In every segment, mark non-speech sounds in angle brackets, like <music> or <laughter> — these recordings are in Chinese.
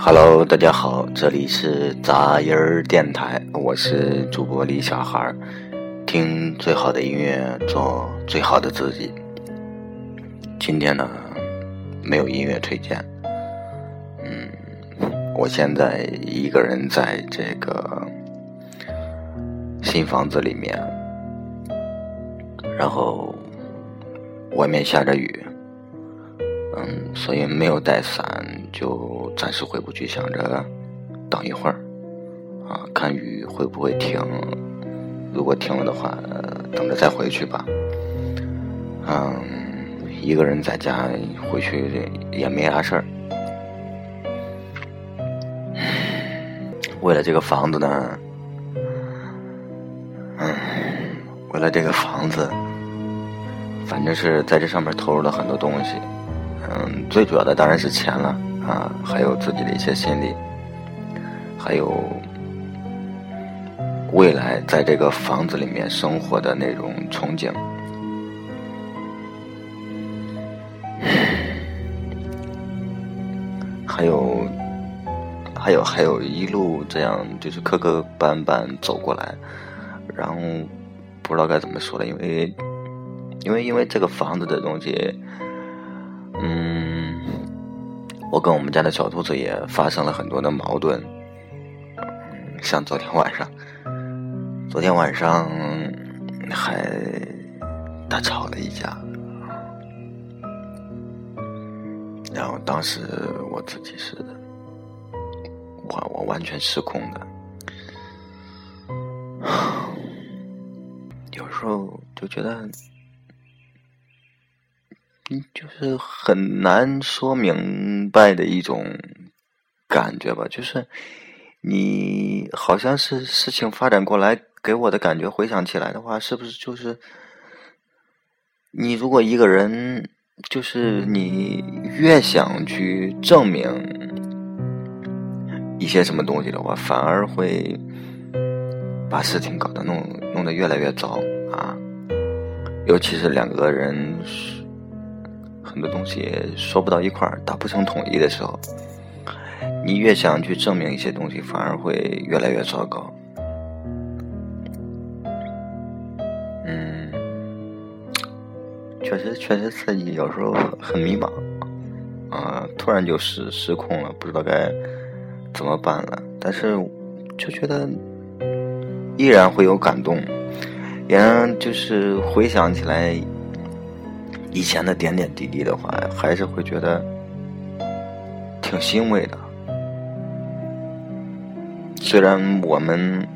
Hello，大家好，这里是杂音儿电台，我是主播李小孩儿，听最好的音乐，做最好的自己。今天呢，没有音乐推荐，嗯，我现在一个人在这个新房子里面，然后外面下着雨。嗯，所以没有带伞，就暂时回不去，想着等一会儿，啊，看雨会不会停。如果停了的话，等着再回去吧。嗯，一个人在家回去也没啥事儿。为了这个房子呢，嗯，为了这个房子，反正是在这上面投入了很多东西。嗯，最主要的当然是钱了啊，还有自己的一些心理，还有未来在这个房子里面生活的那种憧憬，<sighs> 还有，还有，还有一路这样就是磕磕绊绊走过来，然后不知道该怎么说了，因为，因为，因为这个房子的东西。嗯，我跟我们家的小兔子也发生了很多的矛盾，像昨天晚上，昨天晚上还大吵了一架，然后当时我自己是，我我完全失控的，有时候就觉得。嗯，就是很难说明败的一种感觉吧。就是你好像是事情发展过来给我的感觉，回想起来的话，是不是就是你如果一个人，就是你越想去证明一些什么东西的话，反而会把事情搞得弄弄得越来越糟啊。尤其是两个人。很多东西说不到一块儿，达不成统一的时候，你越想去证明一些东西，反而会越来越糟糕。嗯，确实，确实自己有时候很迷茫，啊，突然就失失控了，不知道该怎么办了。但是就觉得依然会有感动，也就是回想起来。以前的点点滴滴的话，还是会觉得挺欣慰的。虽然我们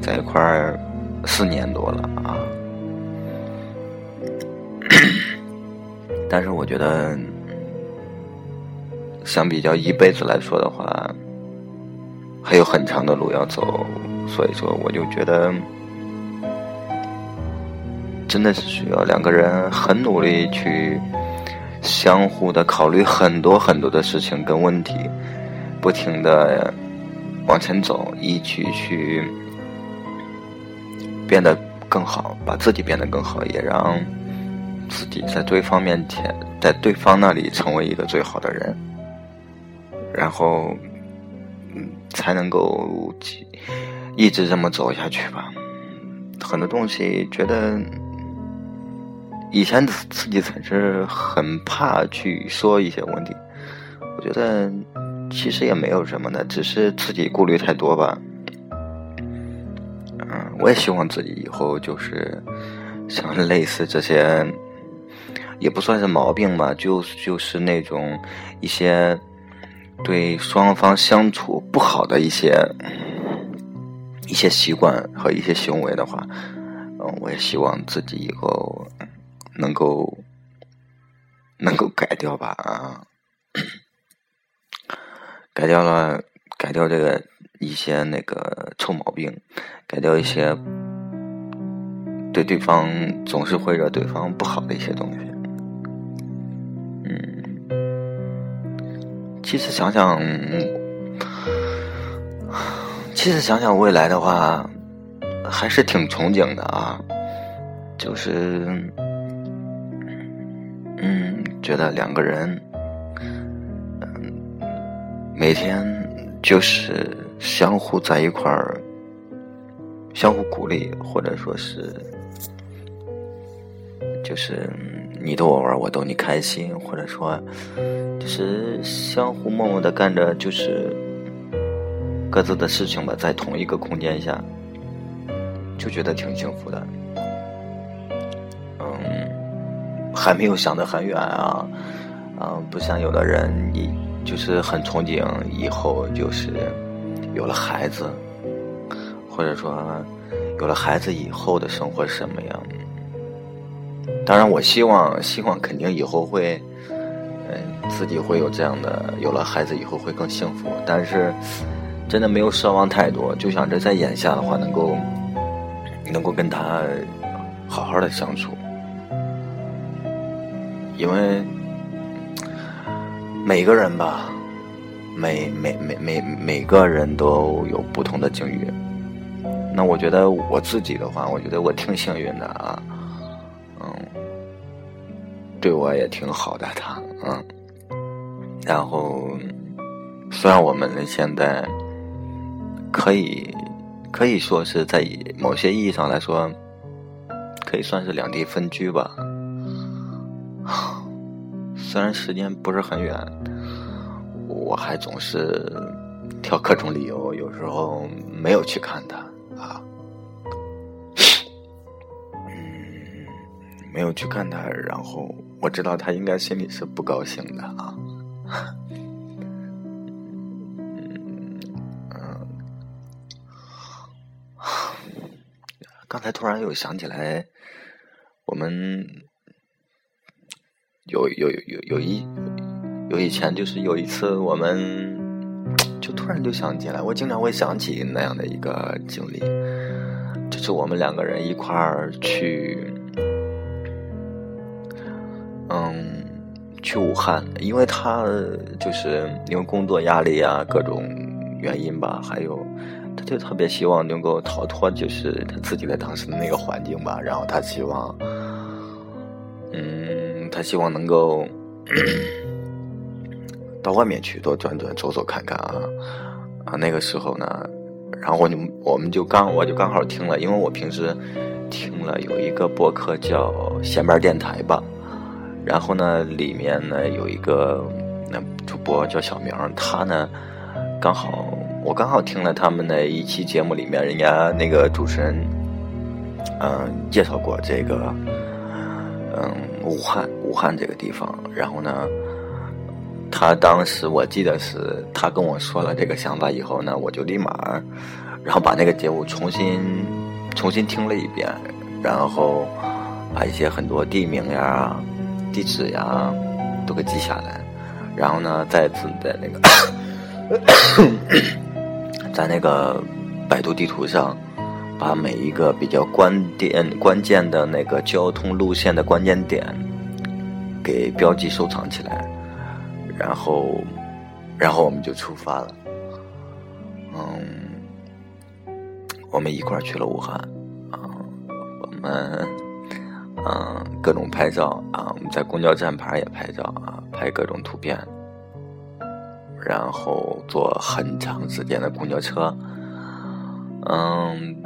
在一块儿四年多了啊，但是我觉得，相比较一辈子来说的话，还有很长的路要走。所以说，我就觉得。真的是需要两个人很努力去相互的考虑很多很多的事情跟问题，不停的往前走，一起去变得更好，把自己变得更好，也让自己在对方面前，在对方那里成为一个最好的人，然后嗯才能够一直这么走下去吧。很多东西觉得。以前自己总是很怕去说一些问题，我觉得其实也没有什么的，只是自己顾虑太多吧。嗯，我也希望自己以后就是像类似这些，也不算是毛病吧，就就是那种一些对双方相处不好的一些一些习惯和一些行为的话，嗯，我也希望自己以后。能够能够改掉吧啊，<coughs> 改掉了，改掉这个一些那个臭毛病，改掉一些对对方总是会惹对方不好的一些东西。嗯，其实想想，其实想想未来的话，还是挺憧憬的啊，就是。嗯，觉得两个人，嗯，每天就是相互在一块儿，相互鼓励，或者说是，就是你逗我玩，我逗你开心，或者说，就是相互默默的干着，就是各自的事情吧，在同一个空间下，就觉得挺幸福的。还没有想得很远啊。嗯，不像有的人，你就是很憧憬以后就是有了孩子，或者说有了孩子以后的生活什么样。当然，我希望，希望肯定以后会，嗯，自己会有这样的，有了孩子以后会更幸福。但是，真的没有奢望太多，就想着在眼下的话，能够能够跟他好好的相处，因为。每个人吧，每每每每每个人都有不同的境遇。那我觉得我自己的话，我觉得我挺幸运的啊，嗯，对我也挺好的他，嗯。然后，虽然我们现在可以可以说是在某些意义上来说，可以算是两地分居吧。<laughs> 虽然时间不是很远，我还总是挑各种理由，有时候没有去看他啊，嗯，没有去看他，然后我知道他应该心里是不高兴的啊，嗯嗯，刚才突然又想起来，我们。有有有有一有以前就是有一次我们就突然就想起来，我经常会想起那样的一个经历，就是我们两个人一块儿去，嗯，去武汉，因为他就是因为工作压力啊各种原因吧，还有他就特别希望能够逃脱，就是他自己在当时的那个环境吧，然后他希望，嗯。他希望能够 <clears throat> 到外面去多转转、走走看看啊啊！那个时候呢，然后我就我们就刚我就刚好听了，因为我平时听了有一个播客叫闲班电台吧，然后呢里面呢有一个那主播叫小明，他呢刚好我刚好听了他们的一期节目里面，人家那个主持人嗯介绍过这个。嗯，武汉，武汉这个地方，然后呢，他当时我记得是他跟我说了这个想法以后呢，我就立马，然后把那个节目重新重新听了一遍，然后把一些很多地名呀、地址呀都给记下来，然后呢，再次在那个在那个百度地图上。把每一个比较关键、关键的那个交通路线的关键点给标记收藏起来，然后，然后我们就出发了。嗯，我们一块儿去了武汉啊，我们嗯各种拍照啊，我们在公交站牌也拍照啊，拍各种图片，然后坐很长时间的公交车，嗯。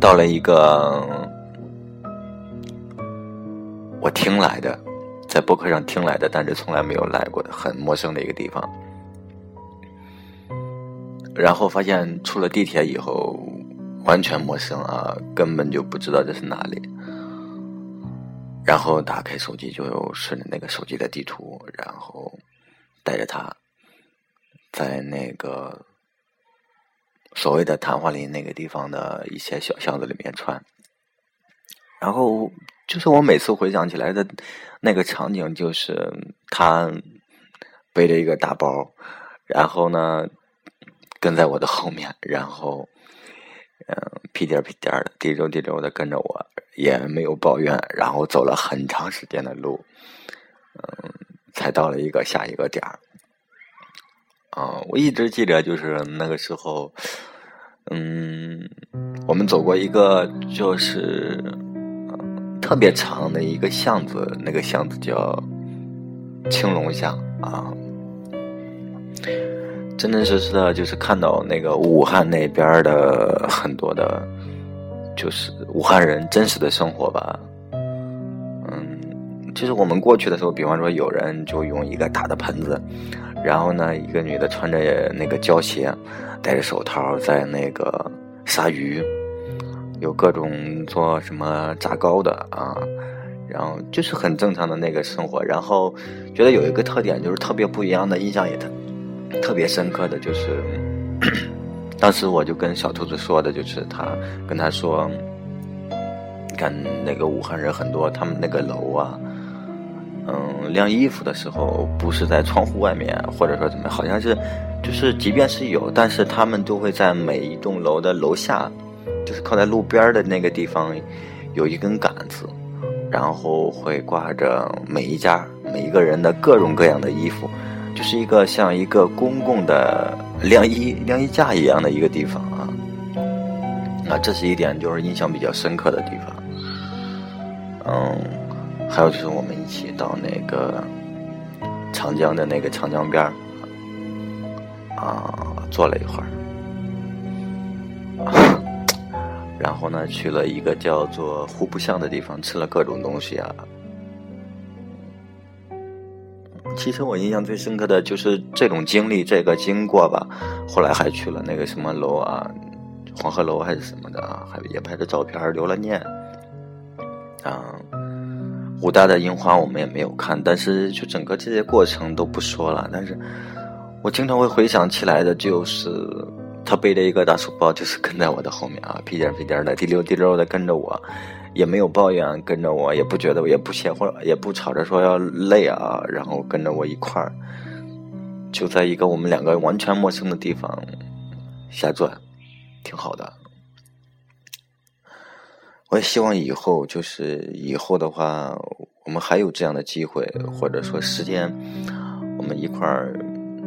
到了一个我听来的，在博客上听来的，但是从来没有来过的很陌生的一个地方。然后发现出了地铁以后，完全陌生啊，根本就不知道这是哪里。然后打开手机，就顺着那个手机的地图，然后带着他在那个。所谓的昙花林那个地方的一些小巷子里面穿，然后就是我每次回想起来的那个场景，就是他背着一个大包，然后呢跟在我的后面，然后嗯屁颠屁颠的，滴溜滴溜的跟着我，也没有抱怨，然后走了很长时间的路，嗯，才到了一个下一个点儿。啊，我一直记得，就是那个时候，嗯，我们走过一个就是特别长的一个巷子，那个巷子叫青龙巷啊。真真实实的，就是看到那个武汉那边的很多的，就是武汉人真实的生活吧。嗯，就是我们过去的时候，比方说有人就用一个大的盆子，然后呢，一个女的穿着那个胶鞋，戴着手套在那个杀鱼，有各种做什么炸糕的啊。然后就是很正常的那个生活，然后觉得有一个特点就是特别不一样的，印象也特特别深刻的就是，<coughs> 当时我就跟小兔子说的，就是他跟他说，看那个武汉人很多，他们那个楼啊，嗯，晾衣服的时候不是在窗户外面，或者说怎么，好像是就是即便是有，但是他们都会在每一栋楼的楼下，就是靠在路边的那个地方有一根杆子。然后会挂着每一家每一个人的各种各样的衣服，就是一个像一个公共的晾衣晾衣架一样的一个地方啊。那这是一点就是印象比较深刻的地方。嗯，还有就是我们一起到那个长江的那个长江边儿啊坐了一会儿。然后呢，去了一个叫做户部巷的地方，吃了各种东西啊。其实我印象最深刻的就是这种经历，这个经过吧。后来还去了那个什么楼啊，黄鹤楼还是什么的啊，还也拍了照片留了念。啊，武大的樱花我们也没有看，但是就整个这些过程都不说了。但是我经常会回想起来的就是。他背着一个大书包，就是跟在我的后面啊，<laughs> 屁颠屁颠的，滴溜滴溜的跟着我，也没有抱怨，跟着我也不觉得，也不歇或者也不吵着说要累啊，然后跟着我一块儿，就在一个我们两个完全陌生的地方瞎转，挺好的。我也希望以后就是以后的话，我们还有这样的机会，或者说时间，我们一块儿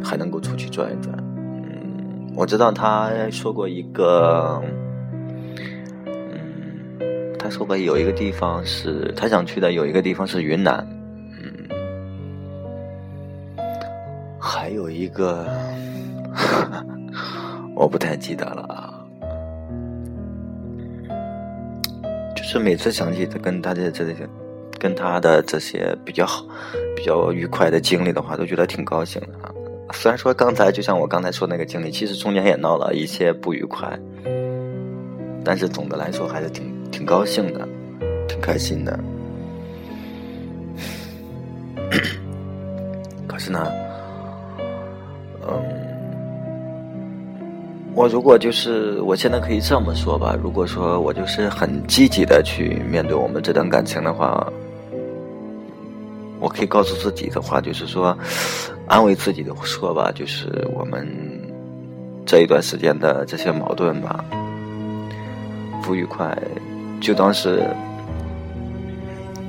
还能够出去转一转。我知道他说过一个，嗯，他说过有一个地方是他想去的，有一个地方是云南，嗯，还有一个 <laughs> 我不太记得了啊，就是每次想起他跟他的这些，跟他的这些比较好、比较愉快的经历的话，都觉得挺高兴的啊。虽然说刚才就像我刚才说那个经历，其实中间也闹了一些不愉快，但是总的来说还是挺挺高兴的，挺开心的。<coughs> 可是呢，嗯，我如果就是我现在可以这么说吧，如果说我就是很积极的去面对我们这段感情的话。我可以告诉自己的话，就是说，安慰自己的说吧，就是我们这一段时间的这些矛盾吧，不愉快，就当是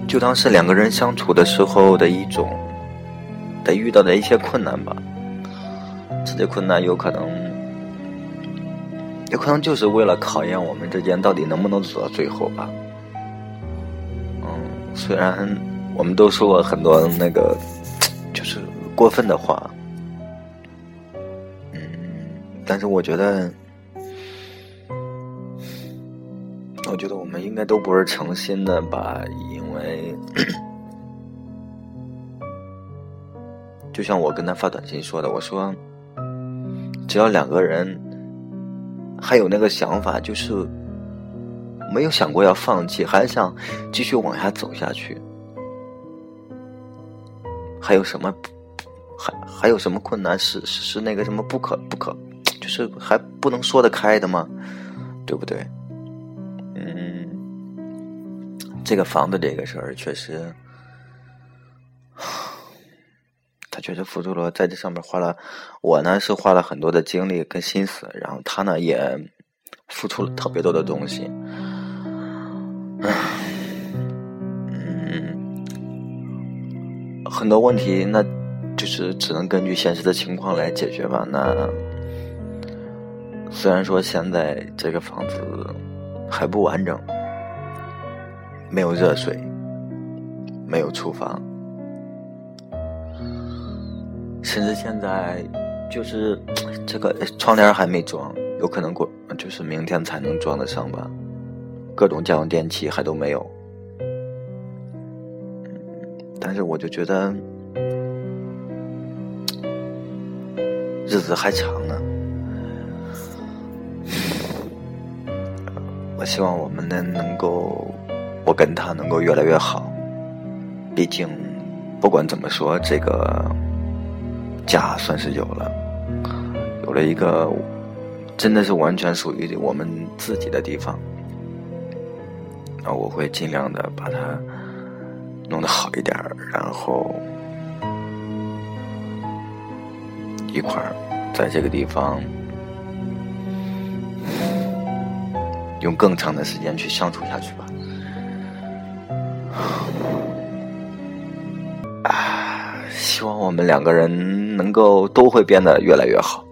就当是两个人相处的时候的一种得遇到的一些困难吧。这些困难有可能，有可能就是为了考验我们之间到底能不能走到最后吧。嗯，虽然。我们都说过很多那个，就是过分的话，嗯，但是我觉得，我觉得我们应该都不是诚心的吧，因为，就像我跟他发短信说的，我说，只要两个人还有那个想法，就是没有想过要放弃，还想继续往下走下去。还有什么？还还有什么困难？是是是那个什么不可不可，就是还不能说得开的吗？对不对？嗯，这个房子这个事儿确实，他确实付出了，在这上面花了，我呢是花了很多的精力跟心思，然后他呢也付出了特别多的东西。很多问题，那就是只能根据现实的情况来解决吧。那虽然说现在这个房子还不完整，没有热水，没有厨房，甚至现在就是这个窗帘还没装，有可能过就是明天才能装得上吧。各种家用电器还都没有，但是我就觉得日子还长呢。我希望我们能能够，我跟他能够越来越好。毕竟，不管怎么说，这个家算是有了，有了一个真的是完全属于我们自己的地方。那我会尽量的把它弄得好一点然后一块儿在这个地方用更长的时间去相处下去吧。啊，希望我们两个人能够都会变得越来越好。